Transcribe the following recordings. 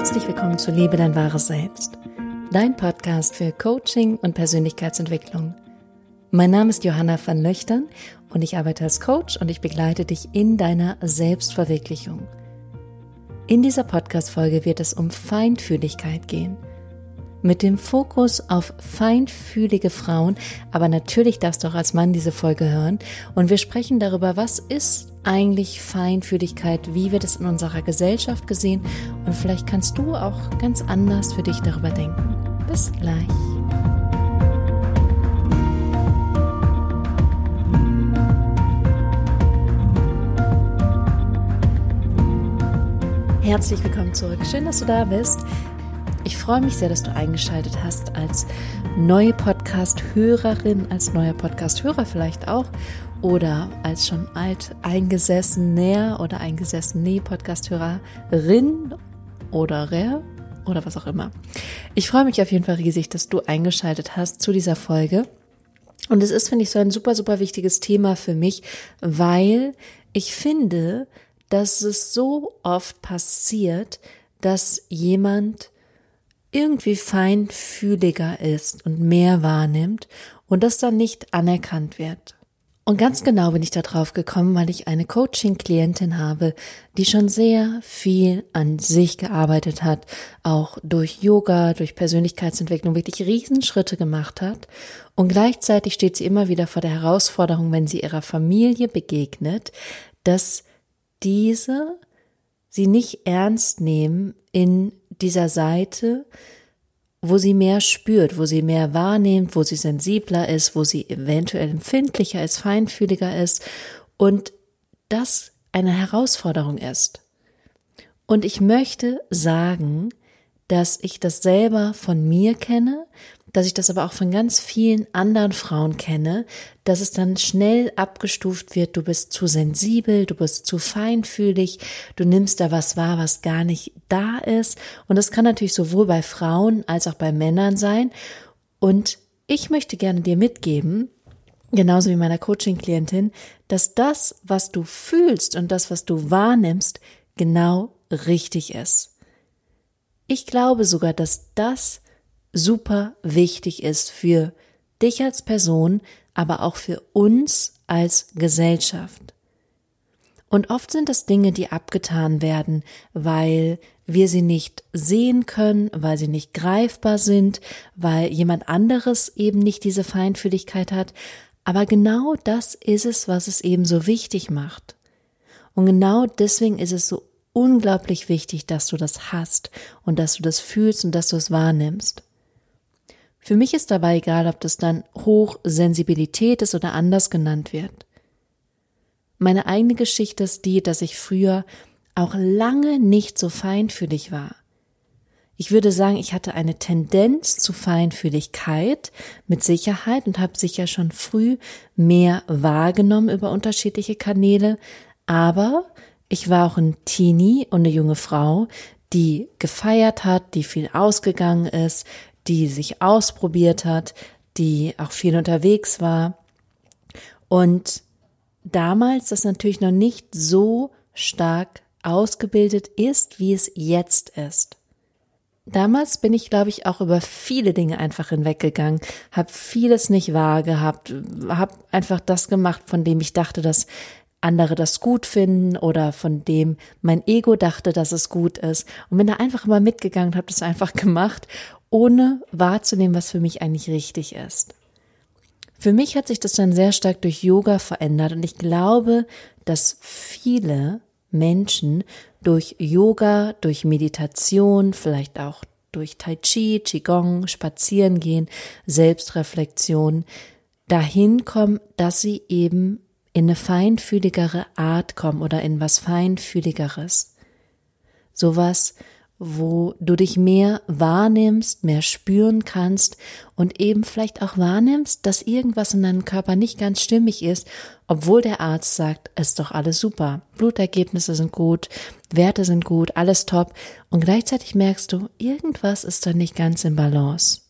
Herzlich willkommen zu Liebe dein wahres Selbst, dein Podcast für Coaching und Persönlichkeitsentwicklung. Mein Name ist Johanna van Löchtern und ich arbeite als Coach und ich begleite dich in deiner Selbstverwirklichung. In dieser Podcast-Folge wird es um Feinfühligkeit gehen – mit dem Fokus auf feinfühlige Frauen, aber natürlich darfst du auch als Mann diese Folge hören und wir sprechen darüber, was ist eigentlich Feinfühligkeit, wie wird es in unserer Gesellschaft gesehen und vielleicht kannst du auch ganz anders für dich darüber denken. Bis gleich. Herzlich willkommen zurück. Schön, dass du da bist. Ich freue mich sehr, dass du eingeschaltet hast als neue Podcast-Hörerin, als neuer Podcast-Hörer vielleicht auch oder als schon alt eingesessener oder eingesessene Podcast-Hörerin oder Rare oder was auch immer. Ich freue mich auf jeden Fall riesig, dass du eingeschaltet hast zu dieser Folge. Und es ist, finde ich, so ein super, super wichtiges Thema für mich, weil ich finde, dass es so oft passiert, dass jemand irgendwie feinfühliger ist und mehr wahrnimmt und das dann nicht anerkannt wird. Und ganz genau bin ich da drauf gekommen, weil ich eine Coaching-Klientin habe, die schon sehr viel an sich gearbeitet hat, auch durch Yoga, durch Persönlichkeitsentwicklung wirklich Riesenschritte gemacht hat. Und gleichzeitig steht sie immer wieder vor der Herausforderung, wenn sie ihrer Familie begegnet, dass diese sie nicht ernst nehmen in dieser Seite, wo sie mehr spürt, wo sie mehr wahrnimmt, wo sie sensibler ist, wo sie eventuell empfindlicher ist, feinfühliger ist und das eine Herausforderung ist. Und ich möchte sagen, dass ich das selber von mir kenne, dass ich das aber auch von ganz vielen anderen Frauen kenne, dass es dann schnell abgestuft wird, du bist zu sensibel, du bist zu feinfühlig, du nimmst da was wahr, was gar nicht da ist. Und das kann natürlich sowohl bei Frauen als auch bei Männern sein. Und ich möchte gerne dir mitgeben, genauso wie meiner Coaching-Klientin, dass das, was du fühlst und das, was du wahrnimmst, genau richtig ist. Ich glaube sogar, dass das super wichtig ist für dich als Person, aber auch für uns als Gesellschaft. Und oft sind das Dinge, die abgetan werden, weil wir sie nicht sehen können, weil sie nicht greifbar sind, weil jemand anderes eben nicht diese Feinfühligkeit hat. Aber genau das ist es, was es eben so wichtig macht. Und genau deswegen ist es so unglaublich wichtig, dass du das hast und dass du das fühlst und dass du es wahrnimmst. Für mich ist dabei egal, ob das dann Hochsensibilität ist oder anders genannt wird. Meine eigene Geschichte ist die, dass ich früher auch lange nicht so feinfühlig war. Ich würde sagen, ich hatte eine Tendenz zu Feinfühligkeit mit Sicherheit und habe sicher schon früh mehr wahrgenommen über unterschiedliche Kanäle, aber ich war auch ein Teenie und eine junge Frau, die gefeiert hat, die viel ausgegangen ist, die sich ausprobiert hat, die auch viel unterwegs war. Und damals das natürlich noch nicht so stark ausgebildet ist, wie es jetzt ist. Damals bin ich, glaube ich, auch über viele Dinge einfach hinweggegangen, habe vieles nicht wahr gehabt, habe einfach das gemacht, von dem ich dachte, dass andere das gut finden oder von dem mein Ego dachte, dass es gut ist und bin da einfach mal mitgegangen und habe das einfach gemacht ohne wahrzunehmen, was für mich eigentlich richtig ist. Für mich hat sich das dann sehr stark durch Yoga verändert und ich glaube, dass viele Menschen durch Yoga, durch Meditation, vielleicht auch durch Tai Chi, Qigong, Spazierengehen, Selbstreflexion dahin kommen, dass sie eben in eine feinfühligere Art kommen oder in was feinfühligeres. Sowas, wo du dich mehr wahrnimmst, mehr spüren kannst und eben vielleicht auch wahrnimmst, dass irgendwas in deinem Körper nicht ganz stimmig ist, obwohl der Arzt sagt, es ist doch alles super, Blutergebnisse sind gut, Werte sind gut, alles top und gleichzeitig merkst du, irgendwas ist da nicht ganz im Balance.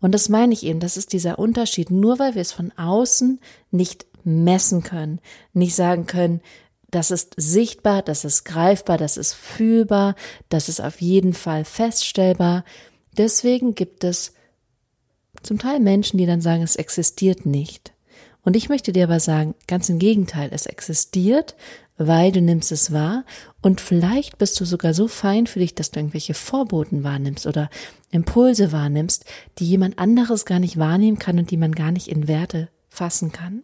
Und das meine ich eben, das ist dieser Unterschied, nur weil wir es von außen nicht messen können, nicht sagen können, das ist sichtbar, das ist greifbar, das ist fühlbar, das ist auf jeden Fall feststellbar. Deswegen gibt es zum Teil Menschen, die dann sagen, es existiert nicht. Und ich möchte dir aber sagen, ganz im Gegenteil, es existiert, weil du nimmst es wahr und vielleicht bist du sogar so fein für dich, dass du irgendwelche Vorboten wahrnimmst oder Impulse wahrnimmst, die jemand anderes gar nicht wahrnehmen kann und die man gar nicht in Werte fassen kann.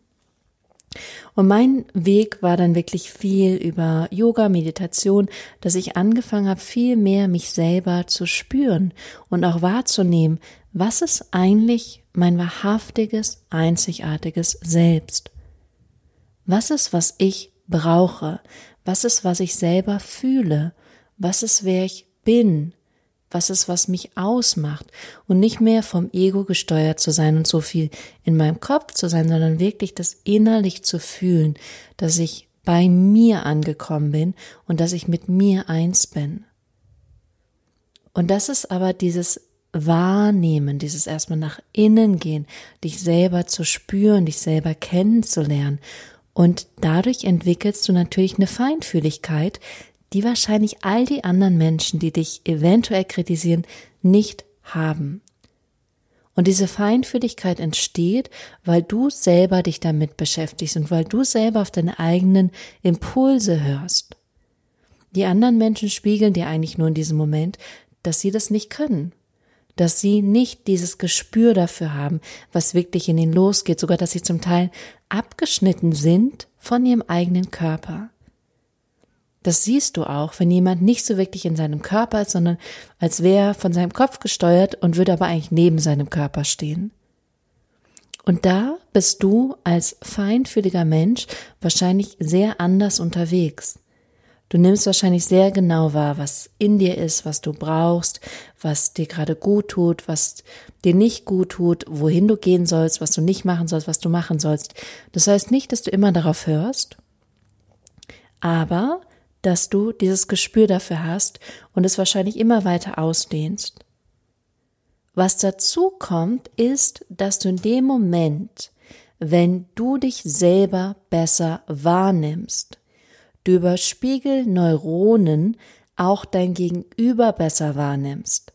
Und mein Weg war dann wirklich viel über Yoga, Meditation, dass ich angefangen habe, viel mehr mich selber zu spüren und auch wahrzunehmen, was ist eigentlich mein wahrhaftiges, einzigartiges Selbst? Was ist, was ich brauche? Was ist, was ich selber fühle? Was ist, wer ich bin? Was ist, was mich ausmacht und nicht mehr vom Ego gesteuert zu sein und so viel in meinem Kopf zu sein, sondern wirklich das innerlich zu fühlen, dass ich bei mir angekommen bin und dass ich mit mir eins bin. Und das ist aber dieses Wahrnehmen, dieses erstmal nach innen gehen, dich selber zu spüren, dich selber kennenzulernen. Und dadurch entwickelst du natürlich eine Feinfühligkeit, die wahrscheinlich all die anderen Menschen, die dich eventuell kritisieren, nicht haben. Und diese Feinfühligkeit entsteht, weil du selber dich damit beschäftigst und weil du selber auf deine eigenen Impulse hörst. Die anderen Menschen spiegeln dir eigentlich nur in diesem Moment, dass sie das nicht können, dass sie nicht dieses Gespür dafür haben, was wirklich in ihnen losgeht, sogar dass sie zum Teil abgeschnitten sind von ihrem eigenen Körper. Das siehst du auch, wenn jemand nicht so wirklich in seinem Körper ist, sondern als wäre von seinem Kopf gesteuert und würde aber eigentlich neben seinem Körper stehen. Und da bist du als feinfühliger Mensch wahrscheinlich sehr anders unterwegs. Du nimmst wahrscheinlich sehr genau wahr, was in dir ist, was du brauchst, was dir gerade gut tut, was dir nicht gut tut, wohin du gehen sollst, was du nicht machen sollst, was du machen sollst. Das heißt nicht, dass du immer darauf hörst, aber dass du dieses Gespür dafür hast und es wahrscheinlich immer weiter ausdehnst. Was dazu kommt, ist, dass du in dem Moment, wenn du dich selber besser wahrnimmst, du über Spiegelneuronen auch dein Gegenüber besser wahrnimmst.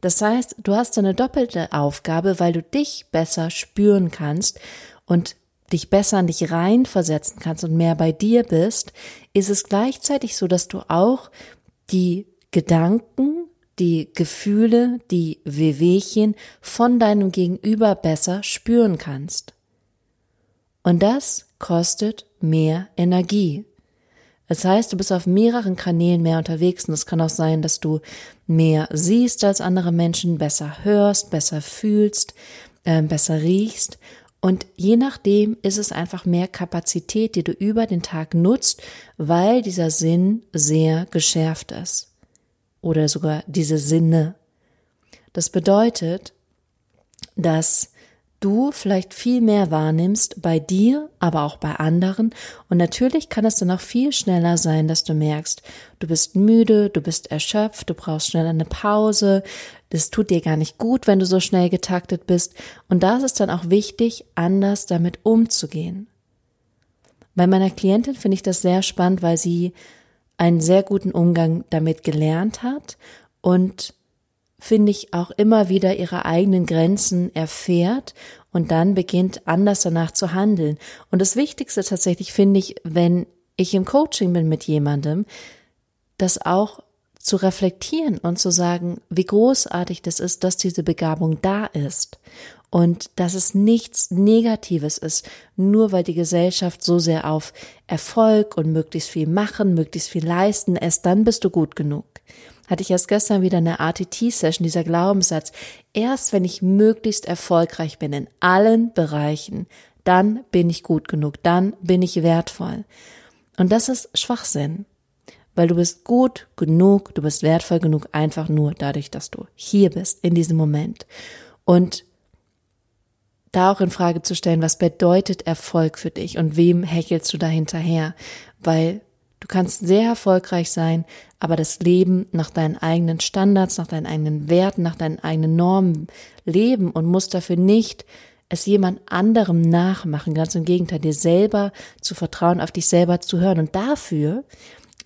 Das heißt, du hast eine doppelte Aufgabe, weil du dich besser spüren kannst und dich besser an dich reinversetzen kannst und mehr bei dir bist, ist es gleichzeitig so, dass du auch die Gedanken, die Gefühle, die Wehwehchen von deinem Gegenüber besser spüren kannst. Und das kostet mehr Energie. Das heißt, du bist auf mehreren Kanälen mehr unterwegs und es kann auch sein, dass du mehr siehst als andere Menschen, besser hörst, besser fühlst, äh, besser riechst und je nachdem ist es einfach mehr Kapazität, die du über den Tag nutzt, weil dieser Sinn sehr geschärft ist. Oder sogar diese Sinne. Das bedeutet, dass du vielleicht viel mehr wahrnimmst bei dir, aber auch bei anderen. Und natürlich kann es dann auch viel schneller sein, dass du merkst, du bist müde, du bist erschöpft, du brauchst schnell eine Pause, das tut dir gar nicht gut, wenn du so schnell getaktet bist. Und da ist es dann auch wichtig, anders damit umzugehen. Bei meiner Klientin finde ich das sehr spannend, weil sie einen sehr guten Umgang damit gelernt hat und finde ich, auch immer wieder ihre eigenen Grenzen erfährt und dann beginnt anders danach zu handeln. Und das Wichtigste tatsächlich finde ich, wenn ich im Coaching bin mit jemandem, das auch zu reflektieren und zu sagen, wie großartig das ist, dass diese Begabung da ist und dass es nichts Negatives ist, nur weil die Gesellschaft so sehr auf Erfolg und möglichst viel machen, möglichst viel leisten, erst dann bist du gut genug hatte ich erst gestern wieder eine RTT-Session, dieser Glaubenssatz. Erst wenn ich möglichst erfolgreich bin in allen Bereichen, dann bin ich gut genug, dann bin ich wertvoll. Und das ist Schwachsinn, weil du bist gut genug, du bist wertvoll genug, einfach nur dadurch, dass du hier bist, in diesem Moment. Und da auch in Frage zu stellen, was bedeutet Erfolg für dich und wem hechelst du da hinterher? Weil Du kannst sehr erfolgreich sein, aber das Leben nach deinen eigenen Standards, nach deinen eigenen Werten, nach deinen eigenen Normen leben und musst dafür nicht es jemand anderem nachmachen, ganz im Gegenteil, dir selber zu vertrauen, auf dich selber zu hören. Und dafür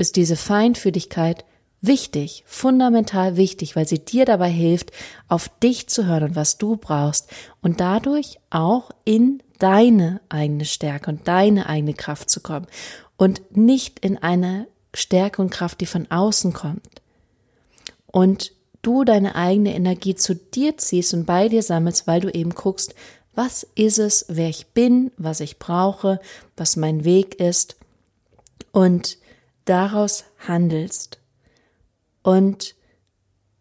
ist diese Feinfühligkeit wichtig, fundamental wichtig, weil sie dir dabei hilft, auf dich zu hören und was du brauchst und dadurch auch in deine eigene Stärke und deine eigene Kraft zu kommen und nicht in eine Stärke und Kraft, die von außen kommt. Und du deine eigene Energie zu dir ziehst und bei dir sammelst, weil du eben guckst, was ist es, wer ich bin, was ich brauche, was mein Weg ist und daraus handelst. Und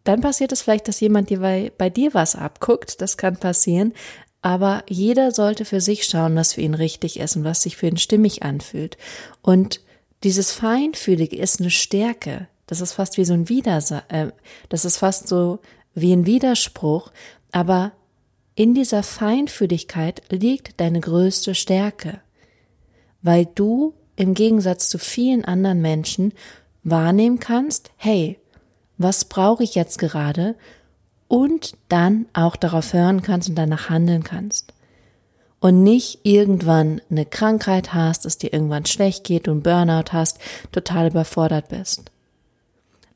dann passiert es vielleicht, dass jemand dir bei, bei dir was abguckt, das kann passieren, aber jeder sollte für sich schauen, was für ihn richtig ist und was sich für ihn stimmig anfühlt. Und dieses Feinfühlige ist eine Stärke. Das ist fast wie so ein Widersa äh, das ist fast so wie ein Widerspruch, aber in dieser Feinfühligkeit liegt deine größte Stärke, weil du im Gegensatz zu vielen anderen Menschen wahrnehmen kannst, hey, was brauche ich jetzt gerade? Und dann auch darauf hören kannst und danach handeln kannst. Und nicht irgendwann eine Krankheit hast, es dir irgendwann schlecht geht und Burnout hast, total überfordert bist.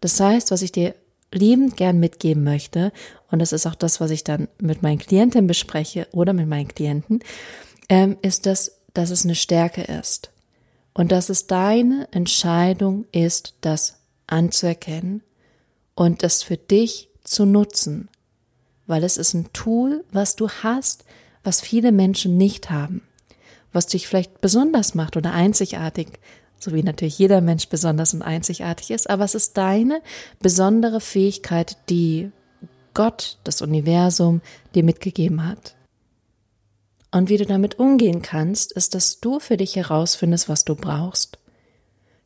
Das heißt, was ich dir liebend gern mitgeben möchte, und das ist auch das, was ich dann mit meinen Klienten bespreche oder mit meinen Klienten, ähm, ist das, dass es eine Stärke ist. Und dass es deine Entscheidung ist, das anzuerkennen und das für dich zu nutzen. Weil es ist ein Tool, was du hast, was viele Menschen nicht haben. Was dich vielleicht besonders macht oder einzigartig so wie natürlich jeder Mensch besonders und einzigartig ist, aber es ist deine besondere Fähigkeit, die Gott, das Universum, dir mitgegeben hat. Und wie du damit umgehen kannst, ist, dass du für dich herausfindest, was du brauchst.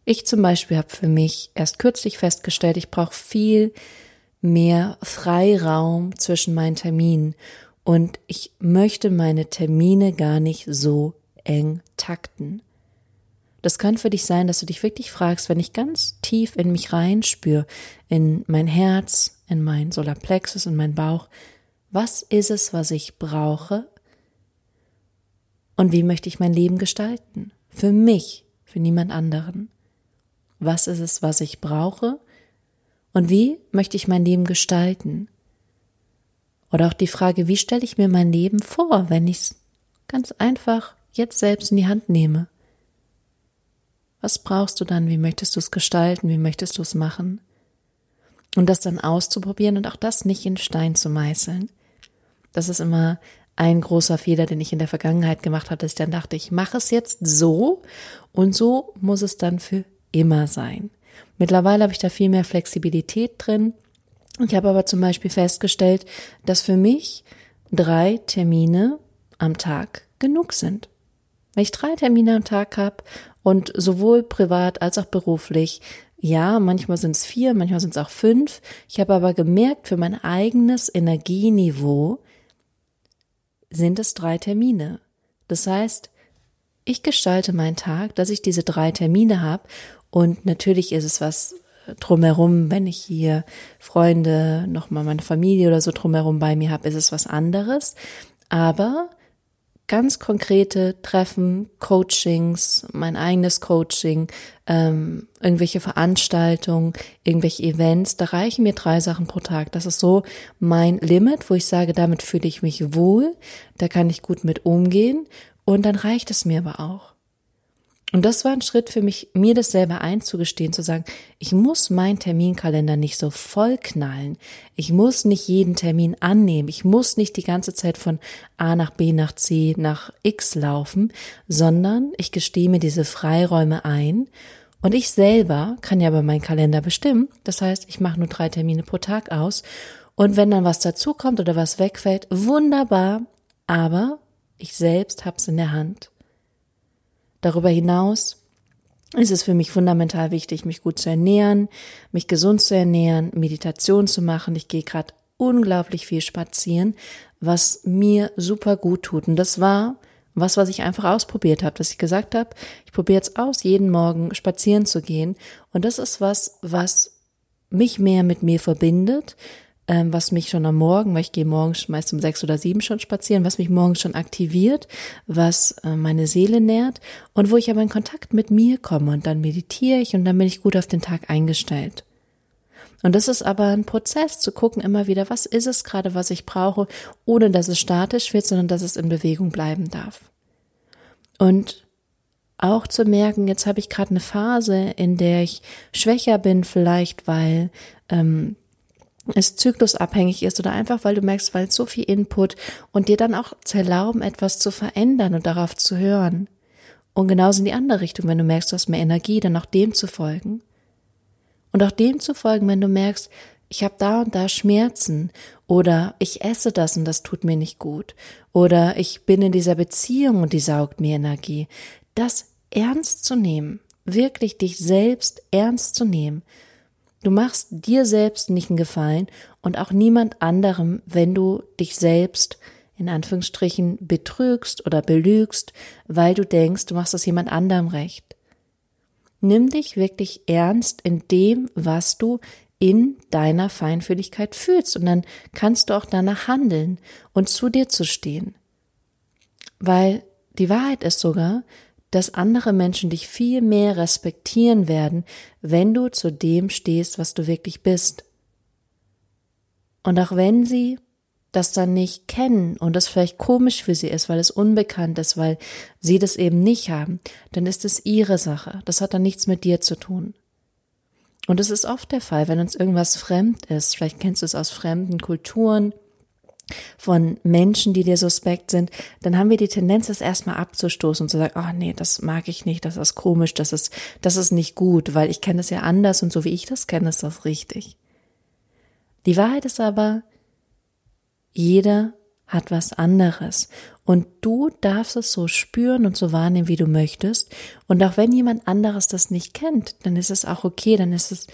Ich zum Beispiel habe für mich erst kürzlich festgestellt, ich brauche viel mehr Freiraum zwischen meinen Terminen und ich möchte meine Termine gar nicht so eng takten. Das kann für dich sein, dass du dich wirklich fragst, wenn ich ganz tief in mich reinspüre, in mein Herz, in mein Solarplexus, in meinen Bauch, was ist es, was ich brauche? Und wie möchte ich mein Leben gestalten? Für mich, für niemand anderen. Was ist es, was ich brauche? Und wie möchte ich mein Leben gestalten? Oder auch die Frage, wie stelle ich mir mein Leben vor, wenn ich es ganz einfach jetzt selbst in die Hand nehme? Was brauchst du dann? Wie möchtest du es gestalten? Wie möchtest du es machen? Und das dann auszuprobieren und auch das nicht in Stein zu meißeln. Das ist immer ein großer Fehler, den ich in der Vergangenheit gemacht dass ich dann dachte, ich mache es jetzt so und so muss es dann für immer sein. Mittlerweile habe ich da viel mehr Flexibilität drin. Ich habe aber zum Beispiel festgestellt, dass für mich drei Termine am Tag genug sind. Wenn ich drei Termine am Tag habe und sowohl privat als auch beruflich, ja, manchmal sind es vier, manchmal sind es auch fünf. Ich habe aber gemerkt, für mein eigenes Energieniveau sind es drei Termine. Das heißt, ich gestalte meinen Tag, dass ich diese drei Termine habe und natürlich ist es was drumherum, wenn ich hier Freunde, nochmal meine Familie oder so drumherum bei mir habe, ist es was anderes. Aber ganz konkrete Treffen, Coachings, mein eigenes Coaching, ähm, irgendwelche Veranstaltungen, irgendwelche Events, da reichen mir drei Sachen pro Tag. Das ist so mein Limit, wo ich sage, damit fühle ich mich wohl, da kann ich gut mit umgehen und dann reicht es mir aber auch. Und das war ein Schritt für mich, mir das selber einzugestehen, zu sagen, ich muss meinen Terminkalender nicht so voll knallen. Ich muss nicht jeden Termin annehmen. Ich muss nicht die ganze Zeit von A nach B nach C nach X laufen, sondern ich gestehe mir diese Freiräume ein. Und ich selber kann ja aber meinen Kalender bestimmen. Das heißt, ich mache nur drei Termine pro Tag aus. Und wenn dann was dazukommt oder was wegfällt, wunderbar. Aber ich selbst hab's in der Hand. Darüber hinaus ist es für mich fundamental wichtig, mich gut zu ernähren, mich gesund zu ernähren, Meditation zu machen. Ich gehe gerade unglaublich viel spazieren, was mir super gut tut. Und das war was, was ich einfach ausprobiert habe, dass ich gesagt habe, ich probiere jetzt aus, jeden Morgen spazieren zu gehen. Und das ist was, was mich mehr mit mir verbindet, ähm, was mich schon am Morgen, weil ich gehe morgens meist um sechs oder sieben schon spazieren, was mich morgens schon aktiviert, was äh, meine Seele nährt und wo ich aber in Kontakt mit mir komme und dann meditiere ich und dann bin ich gut auf den Tag eingestellt. Und das ist aber ein Prozess, zu gucken immer wieder, was ist es gerade, was ich brauche, ohne dass es statisch wird, sondern dass es in Bewegung bleiben darf. Und auch zu merken, jetzt habe ich gerade eine Phase, in der ich schwächer bin, vielleicht weil ähm, es zyklusabhängig ist oder einfach weil du merkst, weil so viel Input und dir dann auch zu erlauben, etwas zu verändern und darauf zu hören. Und genauso in die andere Richtung, wenn du merkst, du hast mehr Energie, dann auch dem zu folgen. Und auch dem zu folgen, wenn du merkst, ich habe da und da Schmerzen oder ich esse das und das tut mir nicht gut oder ich bin in dieser Beziehung und die saugt mir Energie. Das ernst zu nehmen, wirklich dich selbst ernst zu nehmen. Du machst dir selbst nicht einen Gefallen und auch niemand anderem, wenn du dich selbst in Anführungsstrichen betrügst oder belügst, weil du denkst, du machst das jemand anderem recht. Nimm dich wirklich ernst in dem, was du in deiner Feinfühligkeit fühlst und dann kannst du auch danach handeln und zu dir zu stehen. Weil die Wahrheit ist sogar, dass andere Menschen dich viel mehr respektieren werden, wenn du zu dem stehst, was du wirklich bist. Und auch wenn sie das dann nicht kennen und das vielleicht komisch für sie ist, weil es unbekannt ist, weil sie das eben nicht haben, dann ist es ihre Sache. Das hat dann nichts mit dir zu tun. Und es ist oft der Fall, wenn uns irgendwas fremd ist. Vielleicht kennst du es aus fremden Kulturen, von Menschen, die dir suspekt sind, dann haben wir die Tendenz, das erstmal abzustoßen und zu sagen, oh nee, das mag ich nicht, das ist komisch, das ist, das ist nicht gut, weil ich kenne es ja anders und so wie ich das kenne, ist das richtig. Die Wahrheit ist aber, jeder hat was anderes. Und du darfst es so spüren und so wahrnehmen, wie du möchtest. Und auch wenn jemand anderes das nicht kennt, dann ist es auch okay, dann ist es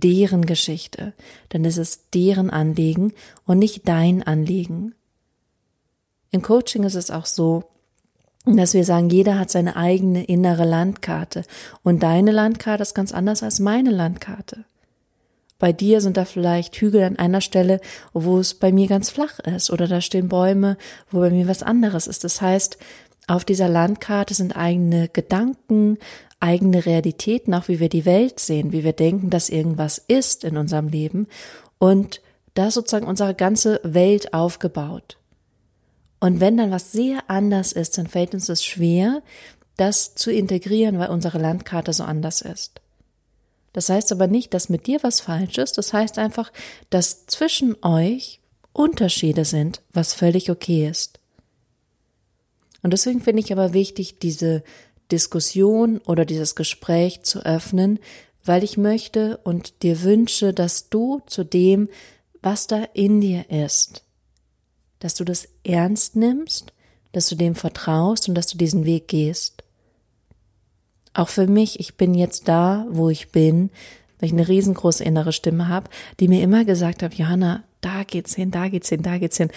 deren Geschichte, ist es deren Anliegen und nicht dein Anliegen. Im Coaching ist es auch so, dass wir sagen, jeder hat seine eigene innere Landkarte und deine Landkarte ist ganz anders als meine Landkarte. Bei dir sind da vielleicht Hügel an einer Stelle, wo es bei mir ganz flach ist, oder da stehen Bäume, wo bei mir was anderes ist. Das heißt, auf dieser Landkarte sind eigene Gedanken, eigene Realitäten, auch wie wir die Welt sehen, wie wir denken, dass irgendwas ist in unserem Leben und da ist sozusagen unsere ganze Welt aufgebaut. Und wenn dann was sehr anders ist, dann fällt uns es schwer, das zu integrieren, weil unsere Landkarte so anders ist. Das heißt aber nicht, dass mit dir was falsch ist. Das heißt einfach, dass zwischen euch Unterschiede sind, was völlig okay ist. Und deswegen finde ich aber wichtig, diese Diskussion oder dieses Gespräch zu öffnen, weil ich möchte und dir wünsche, dass du zu dem, was da in dir ist, dass du das ernst nimmst, dass du dem vertraust und dass du diesen Weg gehst. Auch für mich, ich bin jetzt da, wo ich bin, weil ich eine riesengroße innere Stimme habe, die mir immer gesagt hat, Johanna, da geht's hin, da geht's hin, da geht's hin.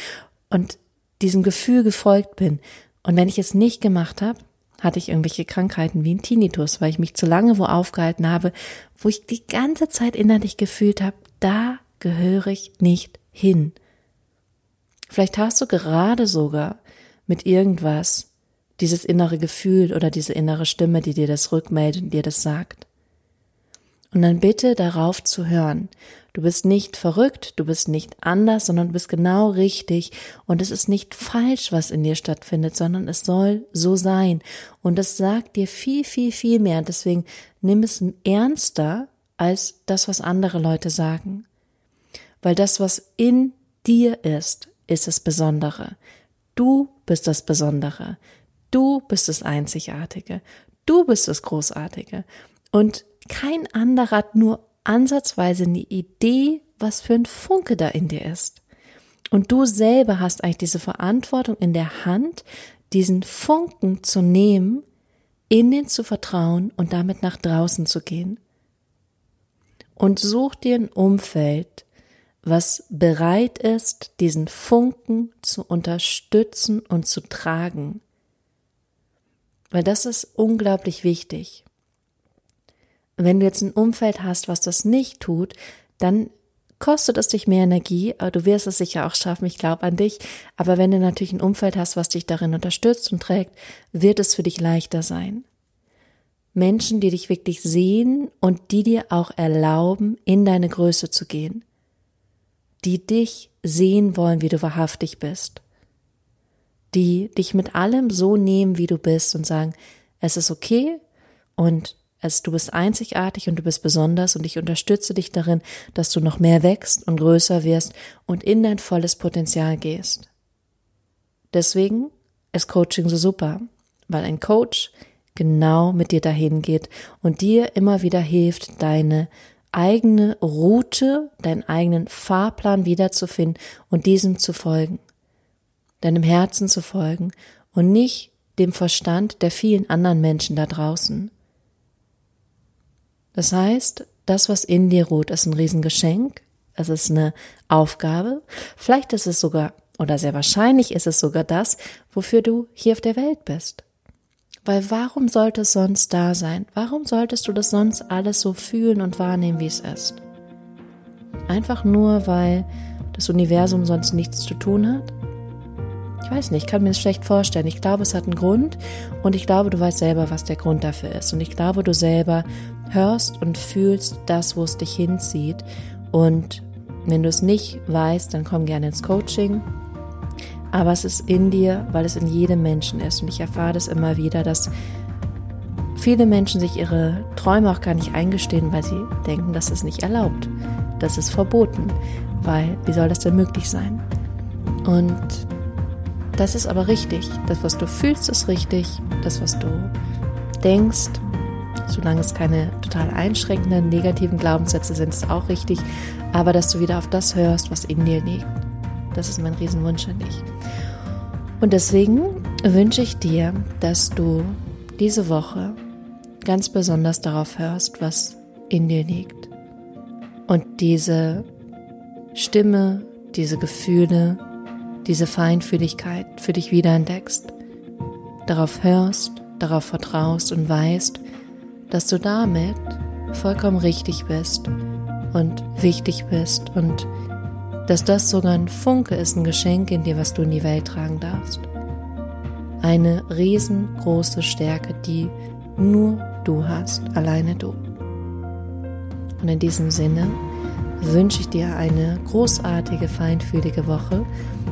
Und diesem Gefühl gefolgt bin. Und wenn ich es nicht gemacht habe, hatte ich irgendwelche Krankheiten wie ein Tinnitus, weil ich mich zu lange wo aufgehalten habe, wo ich die ganze Zeit innerlich gefühlt habe, da gehöre ich nicht hin. Vielleicht hast du gerade sogar mit irgendwas dieses innere Gefühl oder diese innere Stimme, die dir das rückmeldet und dir das sagt. Und dann bitte darauf zu hören. Du bist nicht verrückt, du bist nicht anders, sondern du bist genau richtig und es ist nicht falsch, was in dir stattfindet, sondern es soll so sein. Und es sagt dir viel, viel, viel mehr. Deswegen nimm es ernster als das, was andere Leute sagen. Weil das, was in dir ist, ist das Besondere. Du bist das Besondere. Du bist das Einzigartige. Du bist das Großartige. Und kein anderer hat nur ansatzweise eine Idee, was für ein Funke da in dir ist. Und du selber hast eigentlich diese Verantwortung in der Hand, diesen Funken zu nehmen, in den zu vertrauen und damit nach draußen zu gehen. Und such dir ein Umfeld, was bereit ist, diesen Funken zu unterstützen und zu tragen. Weil das ist unglaublich wichtig. Wenn du jetzt ein Umfeld hast, was das nicht tut, dann kostet es dich mehr Energie, aber du wirst es sicher auch schaffen, ich glaube an dich. Aber wenn du natürlich ein Umfeld hast, was dich darin unterstützt und trägt, wird es für dich leichter sein. Menschen, die dich wirklich sehen und die dir auch erlauben, in deine Größe zu gehen. Die dich sehen wollen, wie du wahrhaftig bist. Die dich mit allem so nehmen, wie du bist und sagen, es ist okay und es, du bist einzigartig und du bist besonders und ich unterstütze dich darin, dass du noch mehr wächst und größer wirst und in dein volles Potenzial gehst. Deswegen ist Coaching so super, weil ein Coach genau mit dir dahin geht und dir immer wieder hilft, deine eigene Route, deinen eigenen Fahrplan wiederzufinden und diesem zu folgen, deinem Herzen zu folgen und nicht dem Verstand der vielen anderen Menschen da draußen. Das heißt, das, was in dir ruht, ist ein Riesengeschenk, es ist eine Aufgabe, vielleicht ist es sogar, oder sehr wahrscheinlich ist es sogar das, wofür du hier auf der Welt bist. Weil warum sollte es sonst da sein? Warum solltest du das sonst alles so fühlen und wahrnehmen, wie es ist? Einfach nur, weil das Universum sonst nichts zu tun hat? Ich weiß nicht, ich kann mir das schlecht vorstellen. Ich glaube, es hat einen Grund und ich glaube, du weißt selber, was der Grund dafür ist. Und ich glaube, du selber hörst und fühlst das, wo es dich hinzieht. Und wenn du es nicht weißt, dann komm gerne ins Coaching. Aber es ist in dir, weil es in jedem Menschen ist. Und ich erfahre das immer wieder, dass viele Menschen sich ihre Träume auch gar nicht eingestehen, weil sie denken, das ist nicht erlaubt. Das ist verboten. Weil, wie soll das denn möglich sein? Und das ist aber richtig. Das, was du fühlst, ist richtig. Das, was du denkst, solange es keine total einschränkenden, negativen Glaubenssätze sind, ist auch richtig. Aber dass du wieder auf das hörst, was in dir liegt. Das ist mein Riesenwunsch an dich. Und deswegen wünsche ich dir, dass du diese Woche ganz besonders darauf hörst, was in dir liegt. Und diese Stimme, diese Gefühle, diese Feinfühligkeit für dich wiederentdeckst, darauf hörst, darauf vertraust und weißt, dass du damit vollkommen richtig bist und wichtig bist und dass das sogar ein Funke ist, ein Geschenk in dir, was du in die Welt tragen darfst. Eine riesengroße Stärke, die nur du hast, alleine du. Und in diesem Sinne wünsche ich dir eine großartige, feinfühlige Woche.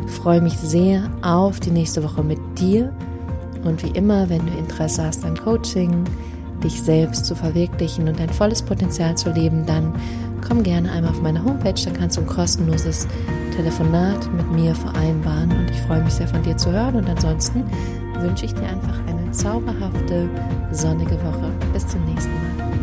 freue mich sehr auf die nächste Woche mit dir. Und wie immer, wenn du Interesse hast an Coaching, dich selbst zu verwirklichen und dein volles Potenzial zu leben, dann komm gerne einmal auf meine Homepage, da kannst du ein kostenloses Telefonat mit mir vereinbaren und ich freue mich sehr von dir zu hören und ansonsten wünsche ich dir einfach eine zauberhafte, sonnige Woche. Bis zum nächsten Mal.